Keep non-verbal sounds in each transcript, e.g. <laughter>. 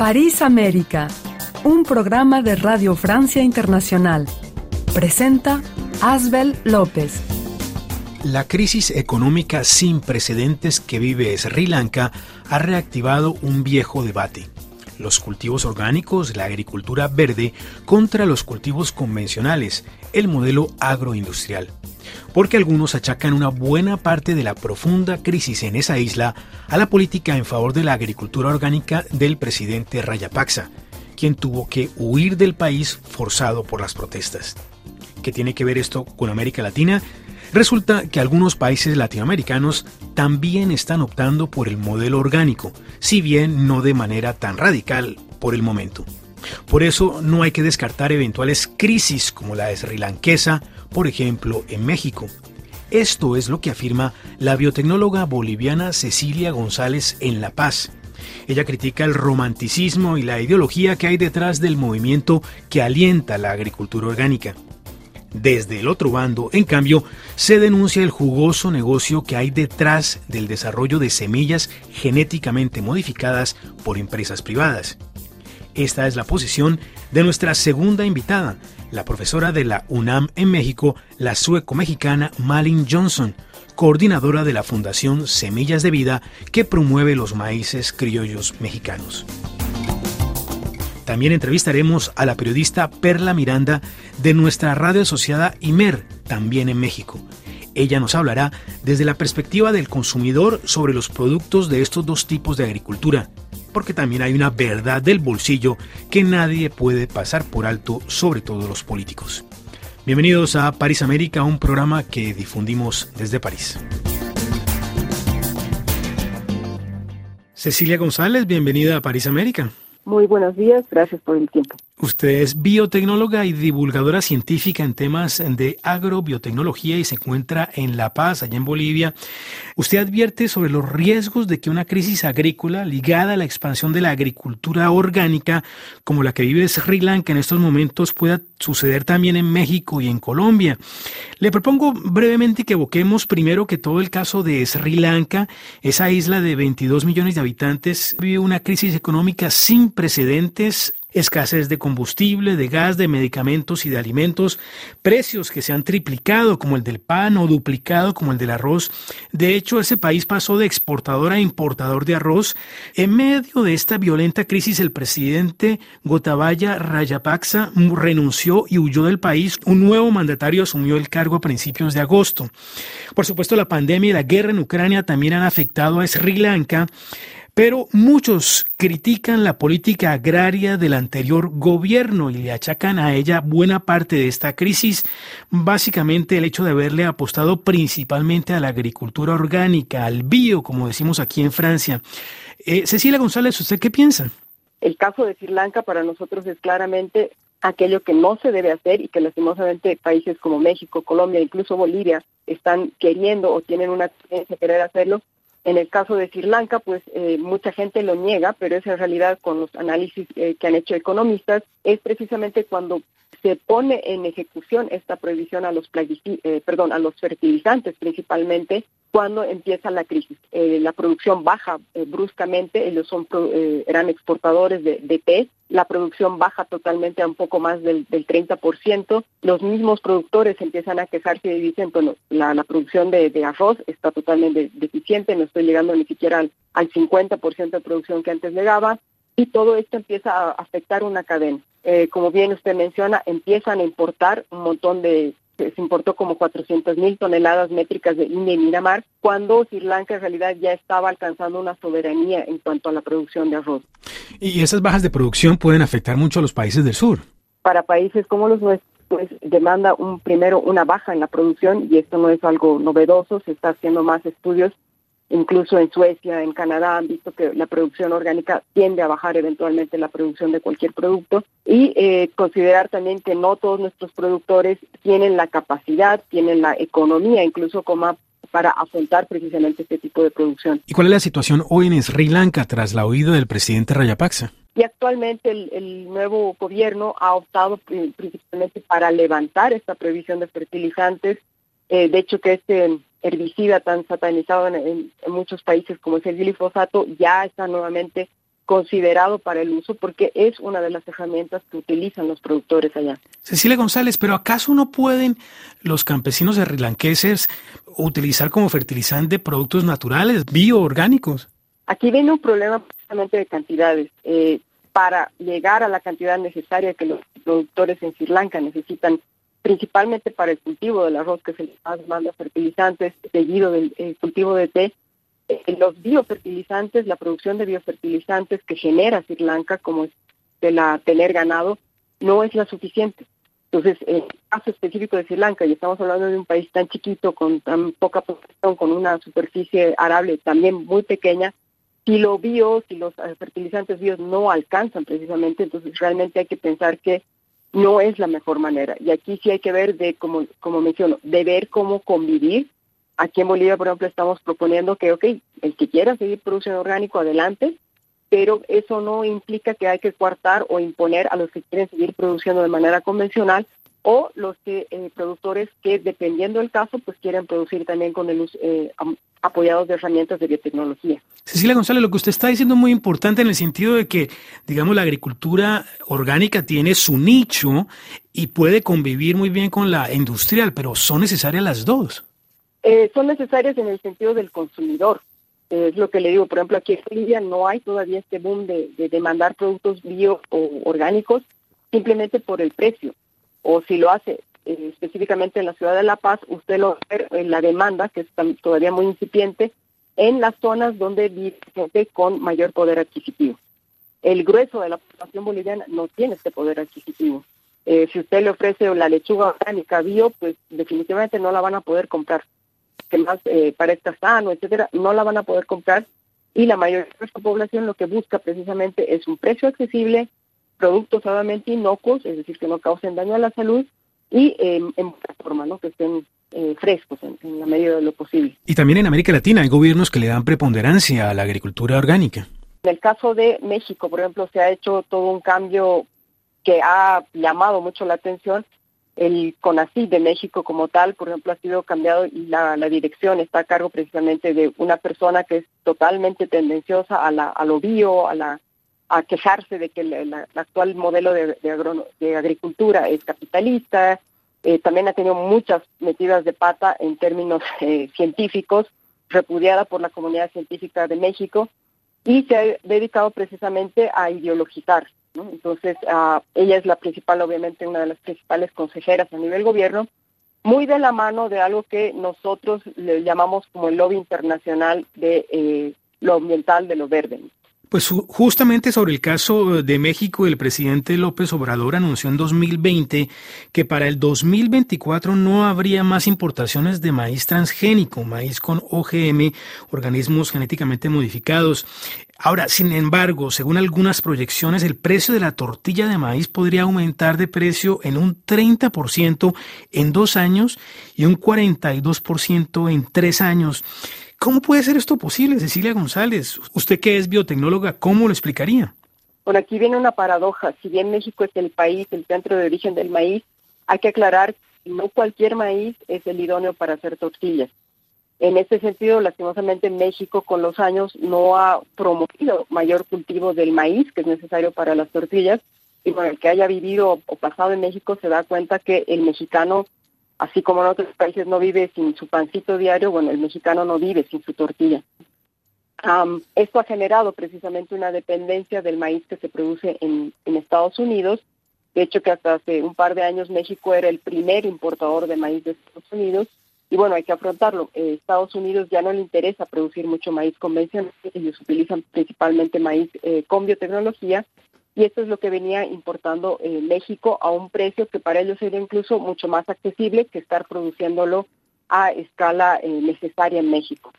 París América, un programa de Radio Francia Internacional. Presenta Asbel López. La crisis económica sin precedentes que vive Sri Lanka ha reactivado un viejo debate. Los cultivos orgánicos, la agricultura verde contra los cultivos convencionales, el modelo agroindustrial porque algunos achacan una buena parte de la profunda crisis en esa isla a la política en favor de la agricultura orgánica del presidente Rayapaksa, quien tuvo que huir del país forzado por las protestas. ¿Qué tiene que ver esto con América Latina? Resulta que algunos países latinoamericanos también están optando por el modelo orgánico, si bien no de manera tan radical por el momento. Por eso no hay que descartar eventuales crisis como la de sri lankesa por ejemplo, en México. Esto es lo que afirma la biotecnóloga boliviana Cecilia González en La Paz. Ella critica el romanticismo y la ideología que hay detrás del movimiento que alienta la agricultura orgánica. Desde el otro bando, en cambio, se denuncia el jugoso negocio que hay detrás del desarrollo de semillas genéticamente modificadas por empresas privadas. Esta es la posición de nuestra segunda invitada, la profesora de la UNAM en México, la sueco-mexicana Malin Johnson, coordinadora de la Fundación Semillas de Vida que promueve los maíces criollos mexicanos. También entrevistaremos a la periodista Perla Miranda de nuestra radio asociada IMER, también en México. Ella nos hablará desde la perspectiva del consumidor sobre los productos de estos dos tipos de agricultura, porque también hay una verdad del bolsillo que nadie puede pasar por alto, sobre todo los políticos. Bienvenidos a París América, un programa que difundimos desde París. Cecilia González, bienvenida a París América. Muy buenos días, gracias por el tiempo. Usted es biotecnóloga y divulgadora científica en temas de agrobiotecnología y se encuentra en La Paz, allá en Bolivia. Usted advierte sobre los riesgos de que una crisis agrícola ligada a la expansión de la agricultura orgánica, como la que vive Sri Lanka en estos momentos, pueda suceder también en México y en Colombia. Le propongo brevemente que evoquemos primero que todo el caso de Sri Lanka, esa isla de 22 millones de habitantes, vive una crisis económica sin precedentes escasez de combustible, de gas, de medicamentos y de alimentos, precios que se han triplicado como el del pan o duplicado como el del arroz. De hecho, ese país pasó de exportador a importador de arroz. En medio de esta violenta crisis, el presidente Gotabaya Rayapaksa renunció y huyó del país. Un nuevo mandatario asumió el cargo a principios de agosto. Por supuesto, la pandemia y la guerra en Ucrania también han afectado a Sri Lanka. Pero muchos critican la política agraria del anterior gobierno y le achacan a ella buena parte de esta crisis, básicamente el hecho de haberle apostado principalmente a la agricultura orgánica, al bio, como decimos aquí en Francia. Eh, Cecilia González, ¿usted qué piensa? El caso de Sri Lanka para nosotros es claramente aquello que no se debe hacer y que lastimosamente países como México, Colombia, incluso Bolivia están queriendo o tienen una tendencia a querer hacerlo, en el caso de Sri Lanka, pues eh, mucha gente lo niega, pero es en realidad con los análisis eh, que han hecho economistas, es precisamente cuando se pone en ejecución esta prohibición a los eh, fertilizantes principalmente cuando empieza la crisis. La producción baja bruscamente, ellos son eran exportadores de, de té, la producción baja totalmente a un poco más del, del 30%, los mismos productores empiezan a quejarse y dicen, bueno, la, producción de, de, arroz está totalmente deficiente, no estoy llegando ni siquiera al, al 50% de producción que antes llegaba, y todo esto empieza a afectar una cadena. Eh, como bien usted menciona, empiezan a importar un montón de, se importó como 400 mil toneladas métricas de India y Miramar, cuando Sri Lanka en realidad ya estaba alcanzando una soberanía en cuanto a la producción de arroz. Y esas bajas de producción pueden afectar mucho a los países del sur. Para países como los nuestros, pues demanda un primero una baja en la producción y esto no es algo novedoso, se está haciendo más estudios Incluso en Suecia, en Canadá han visto que la producción orgánica tiende a bajar eventualmente la producción de cualquier producto y eh, considerar también que no todos nuestros productores tienen la capacidad, tienen la economía incluso como para afrontar precisamente este tipo de producción. ¿Y cuál es la situación hoy en Sri Lanka tras la huida del presidente Rayapaksa? Y actualmente el, el, nuevo gobierno ha optado principalmente para levantar esta prohibición de fertilizantes. Eh, de hecho, que este herbicida tan satanizado en, en, muchos países como es el glifosato ya está nuevamente considerado para el uso porque es una de las herramientas que utilizan los productores allá. Cecilia González, pero ¿acaso no pueden los campesinos de srilanqueses utilizar como fertilizante productos naturales, bioorgánicos? Aquí viene un problema precisamente de cantidades. Eh, para llegar a la cantidad necesaria que los productores en Sri Lanka necesitan, principalmente para el cultivo del arroz, que se les manda fertilizantes, seguido del cultivo de té, eh, los biofertilizantes, la producción de biofertilizantes que genera Sri Lanka, como es de la tener ganado, no es la suficiente. Entonces, en el caso específico de Sri Lanka, y estamos hablando de un país tan chiquito, con tan poca población, con una superficie arable también muy pequeña, si lo bio, si los eh, fertilizantes bios no alcanzan precisamente, entonces realmente hay que pensar que no es la mejor manera. Y aquí sí hay que ver de, como, como menciono, de ver cómo convivir. Aquí en Bolivia, por ejemplo, estamos proponiendo que, el que quiera seguir produciendo orgánico, adelante, pero eso no implica que hay que coartar o imponer a los que quieren seguir produciendo de manera convencional o los que eh, productores que dependiendo del caso pues quieren producir también con el eh, apoyados de herramientas de biotecnología. Cecilia González, lo que usted está diciendo es muy importante en el sentido de que, digamos, la agricultura orgánica tiene su nicho y puede convivir muy bien con la industrial, pero son necesarias las dos. Eh, son necesarias en el sentido del consumidor. es lo que le digo, por ejemplo, aquí en Bolivia no hay todavía este boom de, de demandar productos bio o orgánicos simplemente por el precio o si lo hace eh, específicamente en la ciudad de La Paz, usted lo ve en la demanda, que es todavía muy incipiente, en las zonas donde vive gente con mayor poder adquisitivo. El grueso de la población boliviana no tiene este poder adquisitivo. Eh, si usted le ofrece la lechuga orgánica bio, pues definitivamente no la van a poder comprar. Que más eh, parezca sano, etcétera, no la van a poder comprar. Y la mayoría de nuestra población lo que busca precisamente es un precio accesible, productos suavemente inocuos, es decir, que no causen daño a la salud y en buena forma, ¿no? que estén eh, frescos en, la medida de lo posible. Y también en América Latina hay gobiernos que le dan preponderancia a la agricultura orgánica. En el caso de México, por ejemplo, se ha hecho todo un cambio que ha llamado mucho la atención. El CONACYT de México como tal, por ejemplo, ha sido cambiado y la, dirección está a cargo precisamente de una persona que es totalmente tendenciosa a, la, a lo bio, a la a quejarse de que el, actual modelo de, agricultura es capitalista, eh, también ha tenido muchas metidas de pata en términos eh, científicos, repudiada por la comunidad científica de México, y se ha dedicado precisamente a ideologizar. Entonces, ella es la principal, obviamente, una de las principales consejeras a nivel gobierno, muy de la mano de algo que nosotros le llamamos como el lobby internacional de eh, lo ambiental, de lo verde. Pues justamente sobre el caso de México, el presidente López Obrador anunció en 2020 que para el 2024 no habría más importaciones de maíz transgénico, maíz con OGM, organismos genéticamente modificados. Ahora, sin embargo, según algunas proyecciones, el precio de la tortilla de maíz podría aumentar de precio en un 30% en dos años y un 42% en tres años. ¿Cómo puede ser esto posible, Cecilia González? Usted que es biotecnóloga, ¿cómo lo explicaría? Bueno, aquí viene una paradoja. Si bien México es el país, el centro de origen del maíz, hay que aclarar que no cualquier maíz es el idóneo para hacer tortillas. En este sentido, lastimosamente, México con los años no ha promovido mayor cultivo del maíz que es necesario para las tortillas. Y bueno, el que haya vivido o pasado en México se da cuenta que el mexicano Así como en otros países no vive sin su pancito diario, bueno, el mexicano no vive sin su tortilla. esto ha generado precisamente una dependencia del maíz que se produce en, Estados Unidos. De hecho, que hasta hace un par de años México era el primer importador de maíz de Estados Unidos. Y bueno, hay que afrontarlo. Eh, Estados Unidos ya no le interesa producir mucho maíz convencional. Ellos utilizan principalmente maíz eh, con biotecnología y esto es lo que venía importando eh, México a un precio que para ellos era incluso mucho más accesible que estar produciéndolo a escala eh, necesaria en México.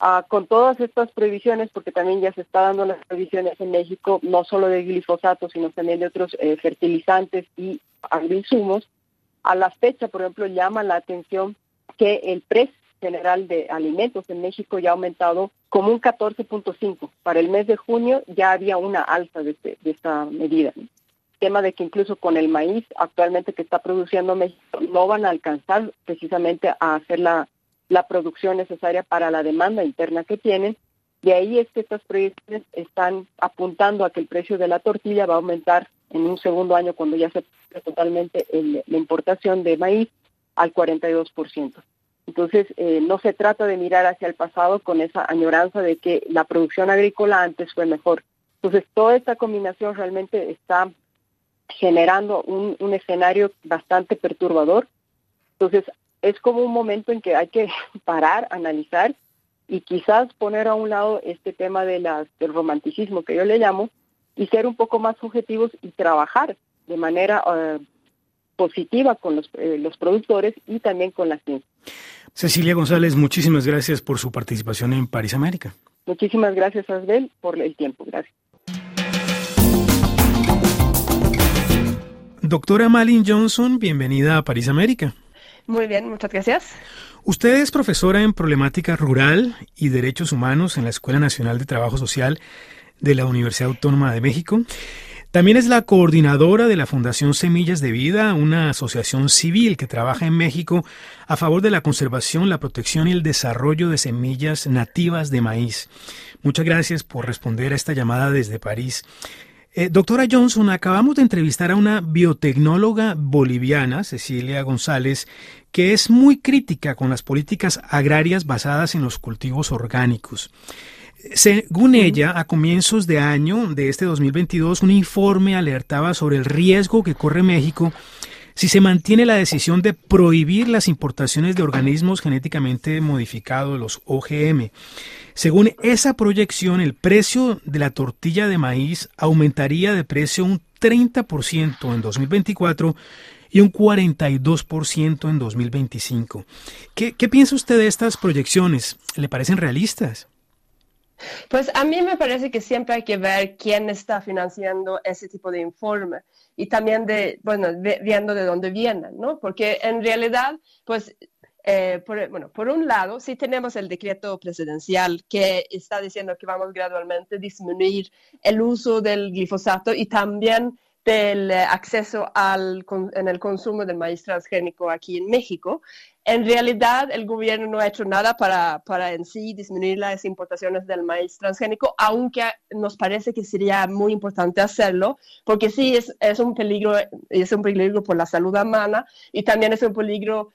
Ah, con todas estas prohibiciones, porque también ya se está dando las prohibiciones en México, no solo de glifosato, sino también de otros eh, fertilizantes y agroinsumos, a la fecha, por ejemplo, llama la atención que el precio general de alimentos en México ya ha aumentado como un 14.5. Para el mes de junio ya había una alza de, este, esta medida. El tema de que incluso con el maíz actualmente que está produciendo México no van a alcanzar precisamente a hacer la, producción necesaria para la demanda interna que tienen De ahí es que estas proyecciones están apuntando a que el precio de la tortilla va a aumentar en un segundo año cuando ya se totalmente la importación de maíz al 42%. Entonces, eh, no se trata de mirar hacia el pasado con esa añoranza de que la producción agrícola antes fue mejor. Entonces, toda esta combinación realmente está generando un, escenario bastante perturbador. Entonces, es como un momento en que hay que <laughs> parar, analizar y quizás poner a un lado este tema del romanticismo que yo le llamo y ser un poco más objetivos y trabajar de manera uh, positiva con los, eh, los productores y también con la ciencia. Cecilia González, muchísimas gracias por su participación en París América. Muchísimas gracias, Asbel, por el tiempo. Gracias. Doctora Malin Johnson, bienvenida a París América. Muy bien, muchas gracias. Usted es profesora en problemática rural y derechos humanos en la Escuela Nacional de Trabajo Social de la Universidad Autónoma de México. También es la coordinadora de la Fundación Semillas de Vida, una asociación civil que trabaja en México a favor de la conservación, la protección y el desarrollo de semillas nativas de maíz. Muchas gracias por responder a esta llamada desde París. Eh, doctora Johnson, acabamos de entrevistar a una biotecnóloga boliviana, Cecilia González, que es muy crítica con las políticas agrarias basadas en los cultivos orgánicos. Según ella, a comienzos de año de este 2022, un informe alertaba sobre el riesgo que corre México si se mantiene la decisión de prohibir las importaciones de organismos genéticamente modificados, los OGM. Según esa proyección, el precio de la tortilla de maíz aumentaría de precio un 30% en 2024 y un 42% en 2025. ¿Qué, ¿Qué piensa usted de estas proyecciones? ¿Le parecen realistas? Pues a mí me parece que siempre hay que ver quién está financiando ese tipo de informe y también de, bueno, viendo de dónde vienen, ¿no? Porque en realidad, pues eh, por, bueno, por un lado, sí tenemos el decreto presidencial que está diciendo que vamos gradualmente a disminuir el uso del glifosato y también del eh, acceso al, en el consumo del maíz transgénico aquí en México. En realidad, el gobierno no ha hecho nada para, para en sí disminuir las importaciones del maíz transgénico, aunque nos parece que sería muy importante hacerlo, porque sí es, es un peligro, es un peligro por la salud humana y también es un peligro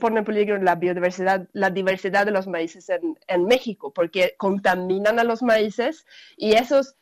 pone en peligro la biodiversidad, la diversidad de los maíces en, en México, porque contaminan a los maíces y esos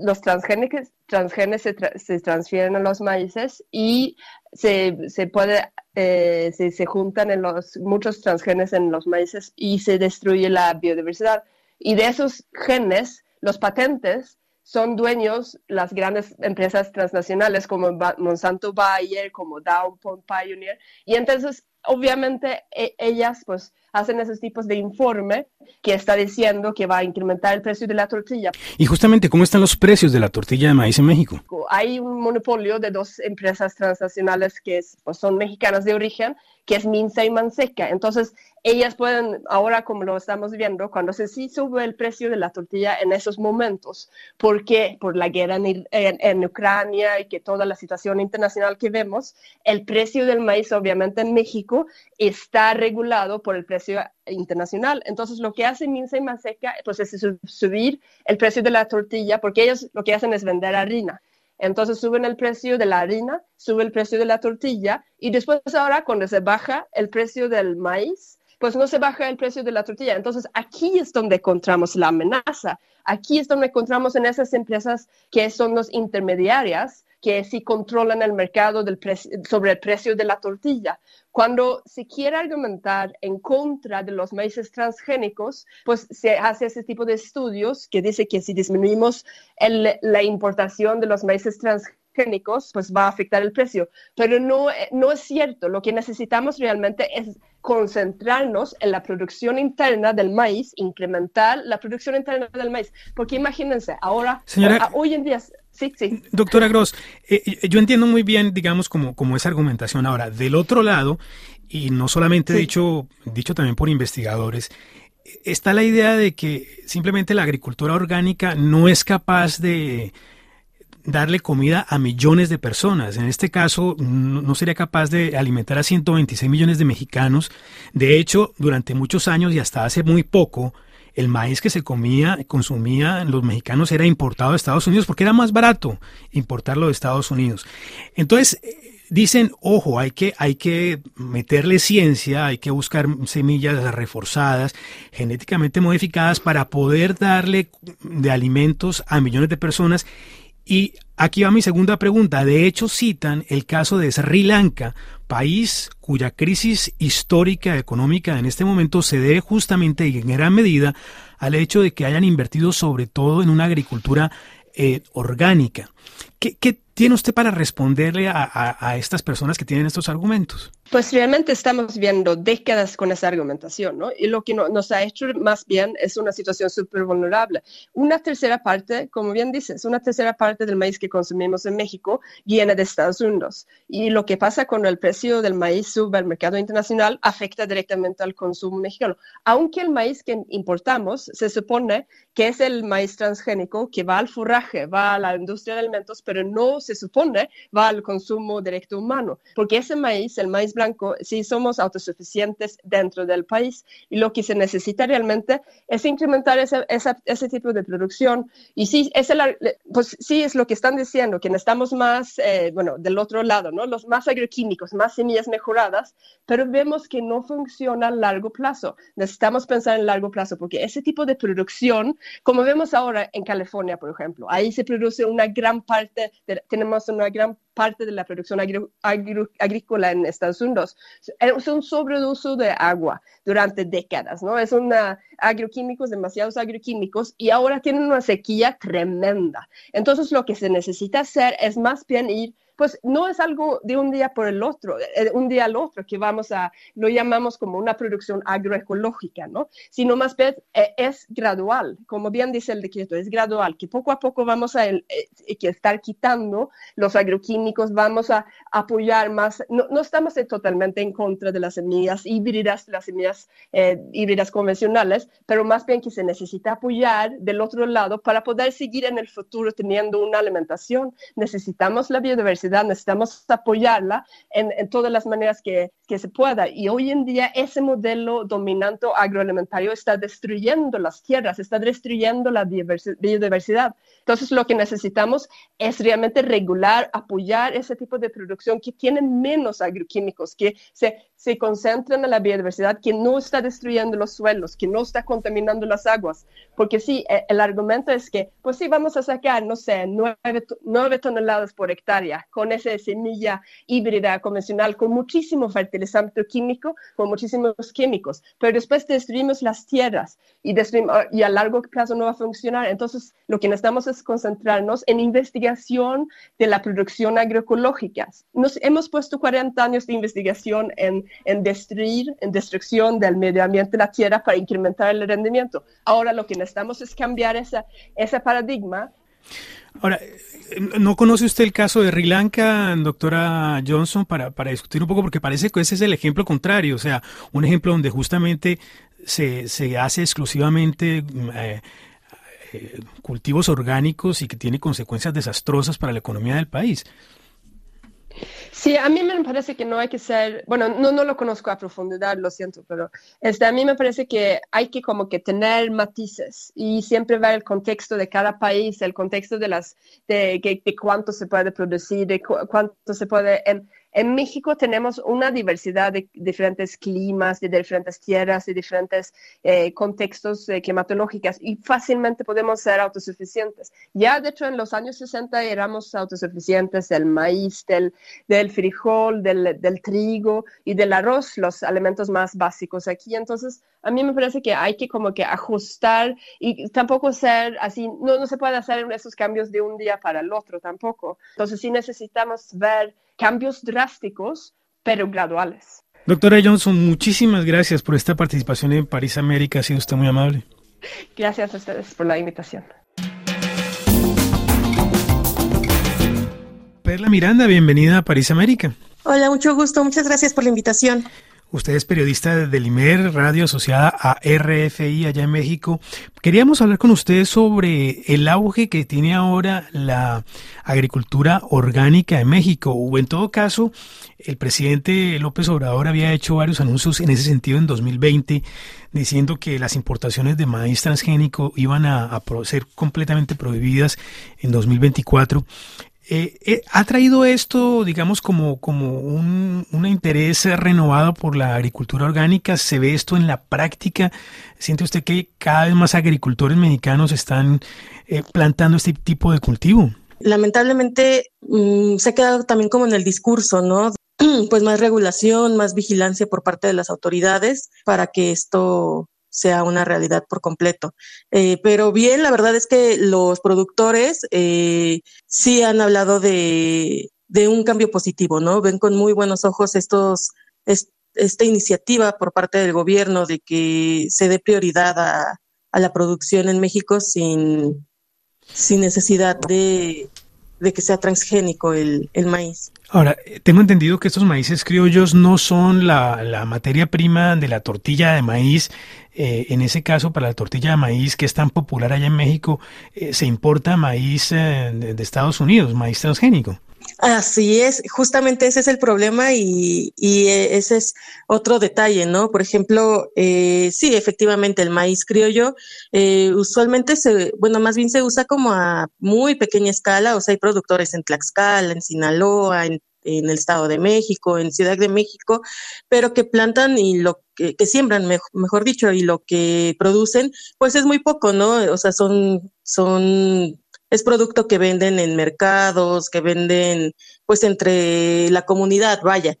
los transgenes se, transfieren a los maíces y se, se puede, eh, se, juntan en los, muchos transgenes en los maíces y se destruye la biodiversidad. Y de esos genes, los patentes son dueños las grandes empresas transnacionales como Monsanto Bayer, como Dow Pioneer, y entonces obviamente e, ellas pues hacen esos tipos de informe que está diciendo que va a incrementar el precio de la tortilla. Y justamente, ¿cómo están los precios de la tortilla de maíz en México? Hay un monopolio de dos empresas transnacionales que pues, son mexicanas de origen que es Minsa y Manseca. Entonces, ellas pueden, ahora como lo estamos viendo, cuando se sí sube el precio de la tortilla en esos momentos, porque por la guerra en, en, Ucrania y que toda la situación internacional que vemos, el precio del maíz, obviamente en México, está regulado por el internacional. Entonces, lo que hace Minsa y Manseca pues, es subir el precio de la tortilla, porque ellos lo que hacen es vender harina. Entonces suben el precio de la harina, sube el precio de la tortilla y después ahora cuando se baja el precio del maíz, pues no se baja el precio de la tortilla. Entonces aquí es donde encontramos la amenaza. Aquí es donde encontramos en esas empresas que son los intermediarias que sí controlan el mercado del sobre el precio de la tortilla. Cuando se quiere argumentar en contra de los maíces transgénicos, pues se hace ese tipo de estudios que dice que si disminuimos la importación de los maíces transgénicos, pues va a afectar el precio. Pero no, no es cierto. Lo que necesitamos realmente es concentrarnos en la producción interna del maíz, incrementar la producción interna del maíz. Porque imagínense, ahora, hoy en día Sí, sí. Doctora Gross, eh, eh, yo entiendo muy bien, digamos, como, como esa argumentación. Ahora, del otro lado, y no solamente dicho, dicho también por investigadores, está la idea de que simplemente la agricultura orgánica no es capaz de darle comida a millones de personas. En este caso, no sería capaz de alimentar a 126 millones de mexicanos. De hecho, durante muchos años y hasta hace muy poco, el maíz que se comía, consumía los mexicanos era importado de Estados Unidos porque era más barato importarlo de Estados Unidos. Entonces, dicen, ojo, hay que, hay que meterle ciencia, hay que buscar semillas reforzadas, genéticamente modificadas para poder darle de alimentos a millones de personas. Y aquí va mi segunda pregunta. De hecho, citan el caso de Sri Lanka, país cuya crisis histórica económica en este momento se debe justamente y en gran medida al hecho de que hayan invertido sobre todo en una agricultura eh, orgánica. ¿Qué, ¿Qué, tiene usted para responderle a, estas personas que tienen estos argumentos? Pues realmente estamos viendo décadas con esa argumentación, ¿no? Y lo que no, nos ha hecho más bien es una situación súper vulnerable. Una tercera parte, como bien dices, una tercera parte del maíz que consumimos en México viene de Estados Unidos. Y lo que pasa cuando el precio del maíz sube al mercado internacional afecta directamente al consumo mexicano. Aunque el maíz que importamos se supone que es el maíz transgénico que va al forraje, va a la industria de alimentos, pero no se supone va al consumo directo humano, porque ese maíz, el maíz blanco, sí somos autosuficientes dentro del país y lo que se necesita realmente es incrementar ese, esa, ese tipo de producción y sí es, el, pues, sí es lo que están diciendo, que necesitamos más, eh, bueno, del otro lado, ¿no? Los más agroquímicos, más semillas mejoradas, pero vemos que no funciona a largo plazo. Necesitamos pensar en largo plazo porque ese tipo de producción, como vemos ahora en California, por ejemplo, ahí se produce una gran parte, de, tenemos una gran parte de la producción agri agri agrícola en Estados Unidos. Es un sobreuso de agua durante décadas, ¿no? Es una agroquímicos, demasiados agroquímicos, y ahora tienen una sequía tremenda. Entonces, lo que se necesita hacer es más bien ir pues no es algo de un día por el otro, eh, un día al otro, que vamos a, lo llamamos como una producción agroecológica, ¿no? Sino más bien eh, es gradual, como bien dice el decreto, es gradual, que poco a poco vamos a eh, que estar quitando los agroquímicos, vamos a apoyar más, no, estamos totalmente en contra de las semillas híbridas, las semillas híbridas convencionales, pero más bien que se necesita apoyar del otro lado para poder seguir en el futuro teniendo una alimentación. Necesitamos la biodiversidad necesitamos apoyarla en, en todas las maneras que, que, se pueda. Y hoy en día ese modelo dominante agroalimentario está destruyendo las tierras, está destruyendo la biodiversidad. Entonces lo que necesitamos es realmente regular, apoyar ese tipo de producción que tiene menos agroquímicos, que se, se concentran en la biodiversidad, que no está destruyendo los suelos, que no está contaminando las aguas. Porque sí, e, el argumento es que, pues sí, vamos a sacar, no sé, nueve, nueve toneladas por hectárea con esa semilla híbrida convencional, con muchísimo fertilizante químico, con muchísimos químicos, pero después destruimos las tierras y, y a largo plazo no va a funcionar. Entonces, lo que necesitamos es concentrarnos en investigación de la producción agroecológica. Nos hemos puesto 40 años de investigación en, en destruir, en destrucción del medio ambiente de la tierra para incrementar el rendimiento. Ahora lo que necesitamos es cambiar esa, ese paradigma Ahora, ¿no conoce usted el caso de Sri Lanka, doctora Johnson, para, para discutir un poco? Porque parece que ese es el ejemplo contrario, o sea, un ejemplo donde justamente se, se hace exclusivamente eh, eh, cultivos orgánicos y que tiene consecuencias desastrosas para la economía del país. Sí, a mí me parece que no hay que ser, bueno, no, no lo conozco a profundidad, lo siento, pero este, a mí me parece que hay que como que tener matices y siempre ver el contexto de cada país, el contexto de las, de, de, de cuánto se puede producir, de cu cuánto se puede... en México tenemos una diversidad de diferentes climas, de diferentes tierras, de diferentes eh, contextos eh, climatológicos y fácilmente podemos ser autosuficientes. Ya de hecho en los años 60 éramos autosuficientes del maíz, del, del frijol, del, del trigo y del arroz, los alimentos más básicos aquí. Entonces, a mí me parece que hay que como que ajustar y tampoco ser así, no, no se puede hacer esos cambios de un día para el otro tampoco. Entonces sí necesitamos ver cambios drásticos, pero graduales. Doctora Johnson, muchísimas gracias por esta participación en París América. Ha sido usted muy amable. Gracias a ustedes por la invitación. Perla Miranda, bienvenida a París América. Hola, mucho gusto. Muchas gracias por la invitación. Usted es periodista del IMER, radio asociada a RFI allá en México. Queríamos hablar con usted sobre el auge que tiene ahora la agricultura orgánica en México. O en todo caso, el presidente López Obrador había hecho varios anuncios en ese sentido en 2020, diciendo que las importaciones de maíz transgénico iban a, a ser completamente prohibidas en 2024. Eh, eh, ¿Ha traído esto, digamos, como, como un, interés renovado por la agricultura orgánica? ¿Se ve esto en la práctica? ¿Siente usted que cada vez más agricultores mexicanos están eh, plantando este tipo de cultivo? Lamentablemente mm, se ha quedado también como en el discurso, ¿no? <clears throat> Pues más regulación, más vigilancia por parte de las autoridades para que esto sea una realidad por completo. Eh, pero bien, la verdad es que los productores eh, sí han hablado de, de, un cambio positivo, ¿no? Ven con muy buenos ojos estos, esta iniciativa por parte del gobierno de que se dé prioridad a, a la producción en México sin, sin necesidad de, de que sea transgénico el, el, maíz. Ahora, tengo entendido que estos maíces criollos no son la, materia prima de la tortilla de maíz. Eh, en ese caso, para la tortilla de maíz que es tan popular allá en México, eh, se importa maíz eh, de Estados Unidos, maíz transgénico. Así es, justamente ese es el problema y, eh, ese es otro detalle, ¿no? Por ejemplo, eh, sí, efectivamente, el maíz criollo eh, usualmente se, bueno, más bien se usa como a muy pequeña escala, o sea, hay productores en Tlaxcala, en Sinaloa, en, el Estado de México, en Ciudad de México, pero que plantan y lo que, que siembran, mejor dicho, y lo que producen, pues es muy poco, ¿no? O sea, son, son es producto que venden en mercados, que venden pues entre la comunidad, vaya.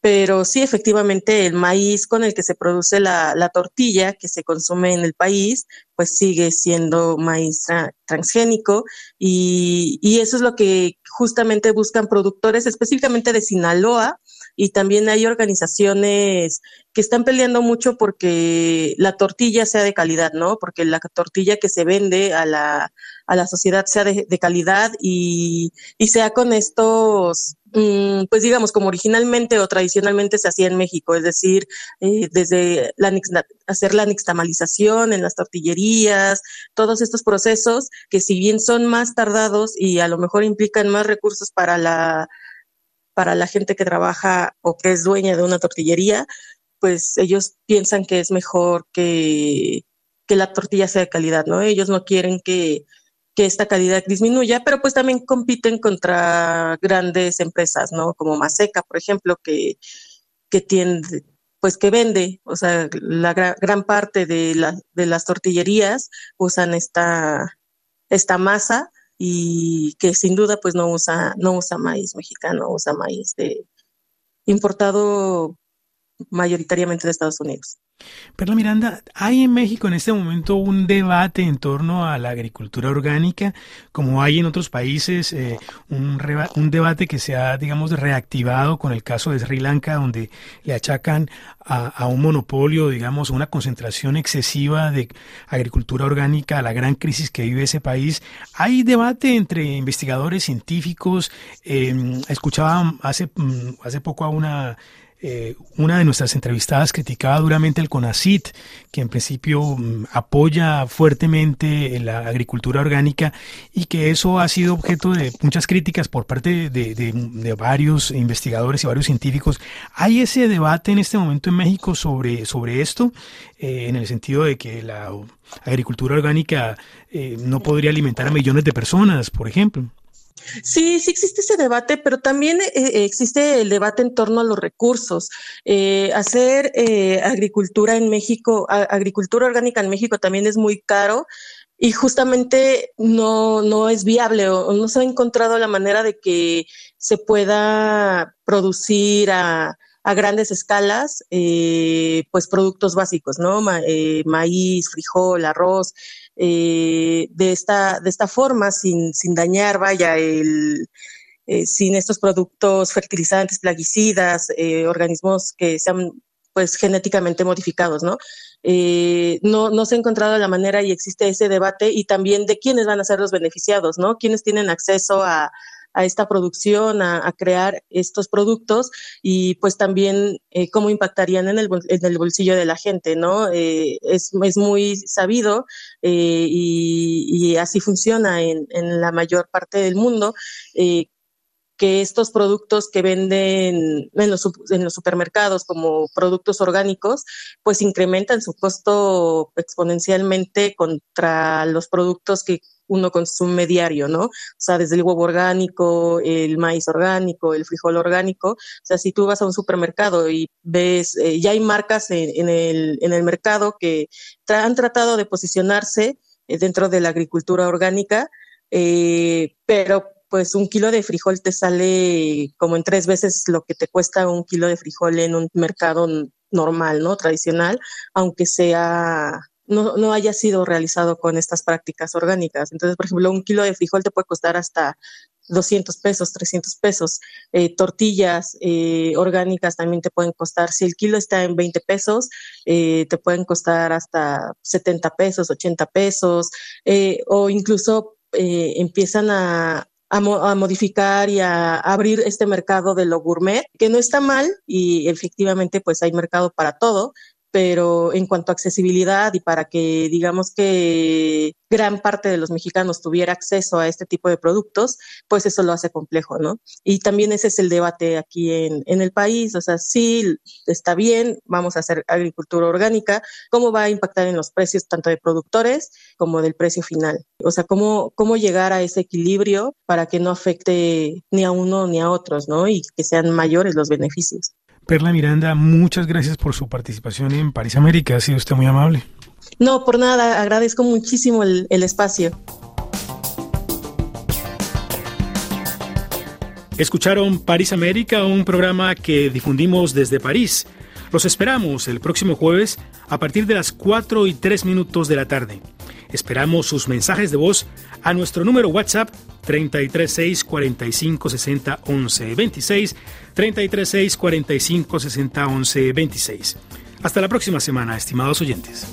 Pero sí, efectivamente, el maíz con el que se produce la, la tortilla que se consume en el país, pues sigue siendo maíz transgénico y, y eso es lo que justamente buscan productores específicamente de Sinaloa, y también hay organizaciones que están peleando mucho porque la tortilla sea de calidad, ¿no? Porque la tortilla que se vende a la, a la sociedad sea de, calidad y, y, sea con estos, mm, pues digamos, como originalmente o tradicionalmente se hacía en México, es decir, eh, desde la, hacer la nixtamalización en las tortillerías, todos estos procesos que si bien son más tardados y a lo mejor implican más recursos para la para la gente que trabaja o que es dueña de una tortillería, pues ellos piensan que es mejor que, que la tortilla sea de calidad, ¿no? Ellos no quieren que, que esta calidad disminuya, pero pues también compiten contra grandes empresas, ¿no? Como Maseca, por ejemplo, que, que tiene, pues que vende, o sea, la gran parte de, la, de las tortillerías usan esta, esta masa y que sin duda pues no usa, no usa maíz mexicano, usa maíz de importado mayoritariamente de Estados Unidos. Perla Miranda, ¿hay en México en este momento un debate en torno a la agricultura orgánica, como hay en otros países, eh, un, un, debate que se ha, digamos, reactivado con el caso de Sri Lanka, donde le achacan a, un monopolio, digamos, una concentración excesiva de agricultura orgánica, a la gran crisis que vive ese país? ¿Hay debate entre investigadores científicos? Eh, escuchaba hace, mm, hace poco a una eh, una de nuestras entrevistadas criticaba duramente el CONACIT, que en principio mm, apoya fuertemente la agricultura orgánica y que eso ha sido objeto de muchas críticas por parte de, varios investigadores y varios científicos. ¿Hay ese debate en este momento en México sobre, sobre esto, eh, en el sentido de que la agricultura orgánica eh, no podría alimentar a millones de personas, por ejemplo? Sí, sí existe ese debate, pero también eh, eh, existe el debate en torno a los recursos. Eh, hacer eh, agricultura en México, agricultura orgánica en México también es muy caro y justamente no, no es viable o, no se ha encontrado la manera de que se pueda producir a, a grandes escalas, eh, pues productos básicos, ¿no? Ma, maíz, frijol, arroz, eh, de, esta, de esta forma, sin, sin dañar, vaya, el, eh, sin estos productos fertilizantes, plaguicidas, eh, organismos que sean pues genéticamente modificados, ¿no? No, no se ha encontrado la manera y existe ese debate y también de quiénes van a ser los beneficiados, ¿no? Quiénes tienen acceso a, a esta producción, a, crear estos productos y pues también eh, cómo impactarían en el, en el, bolsillo de la gente, ¿no? Eh, es, es, muy sabido eh, y, así funciona en, la mayor parte del mundo que estos productos que venden en los, supermercados como productos orgánicos, pues incrementan su costo exponencialmente contra los productos que uno consume diario, ¿no? O sea, desde el huevo orgánico, el maíz orgánico, el frijol orgánico. O sea, si tú vas a un supermercado y ves, eh, ya hay marcas en, el, en el mercado que han tratado de posicionarse eh, dentro de la agricultura orgánica, eh, pero pues un kilo de frijol te sale como en tres veces lo que te cuesta un kilo de frijol en un mercado normal, ¿no? Tradicional, aunque sea no, no haya sido realizado con estas prácticas orgánicas. Entonces, por ejemplo, un kilo de frijol te puede costar hasta 200 pesos, 300 pesos. Eh, tortillas eh, orgánicas también te pueden costar, si el kilo está en 20 pesos, eh, te pueden costar hasta 70 pesos, 80 pesos, o incluso empiezan a, a, modificar y a, abrir este mercado de lo gourmet, que no está mal y efectivamente pues hay mercado para todo, pero en cuanto a accesibilidad y para que digamos que gran parte de los mexicanos tuviera acceso a este tipo de productos, pues eso lo hace complejo, ¿no? Y también ese es el debate aquí en, en el país, o sea, sí, está bien, vamos a hacer agricultura orgánica, ¿cómo va a impactar en los precios tanto de productores como del precio final? O sea, ¿cómo, cómo llegar a ese equilibrio para que no afecte ni a uno ni a otros, ¿no? Y que sean mayores los beneficios. Perla Miranda, muchas gracias por su participación en París América. Ha sido usted muy amable. No, por nada, agradezco muchísimo el, el espacio. Escucharon París América, un programa que difundimos desde París. Los esperamos el próximo jueves a partir de las 4 y 3 minutos de la tarde. Esperamos sus mensajes de voz a nuestro número WhatsApp 336 45 60 11 26 336 45 60 11 26. Hasta la próxima semana, estimados oyentes.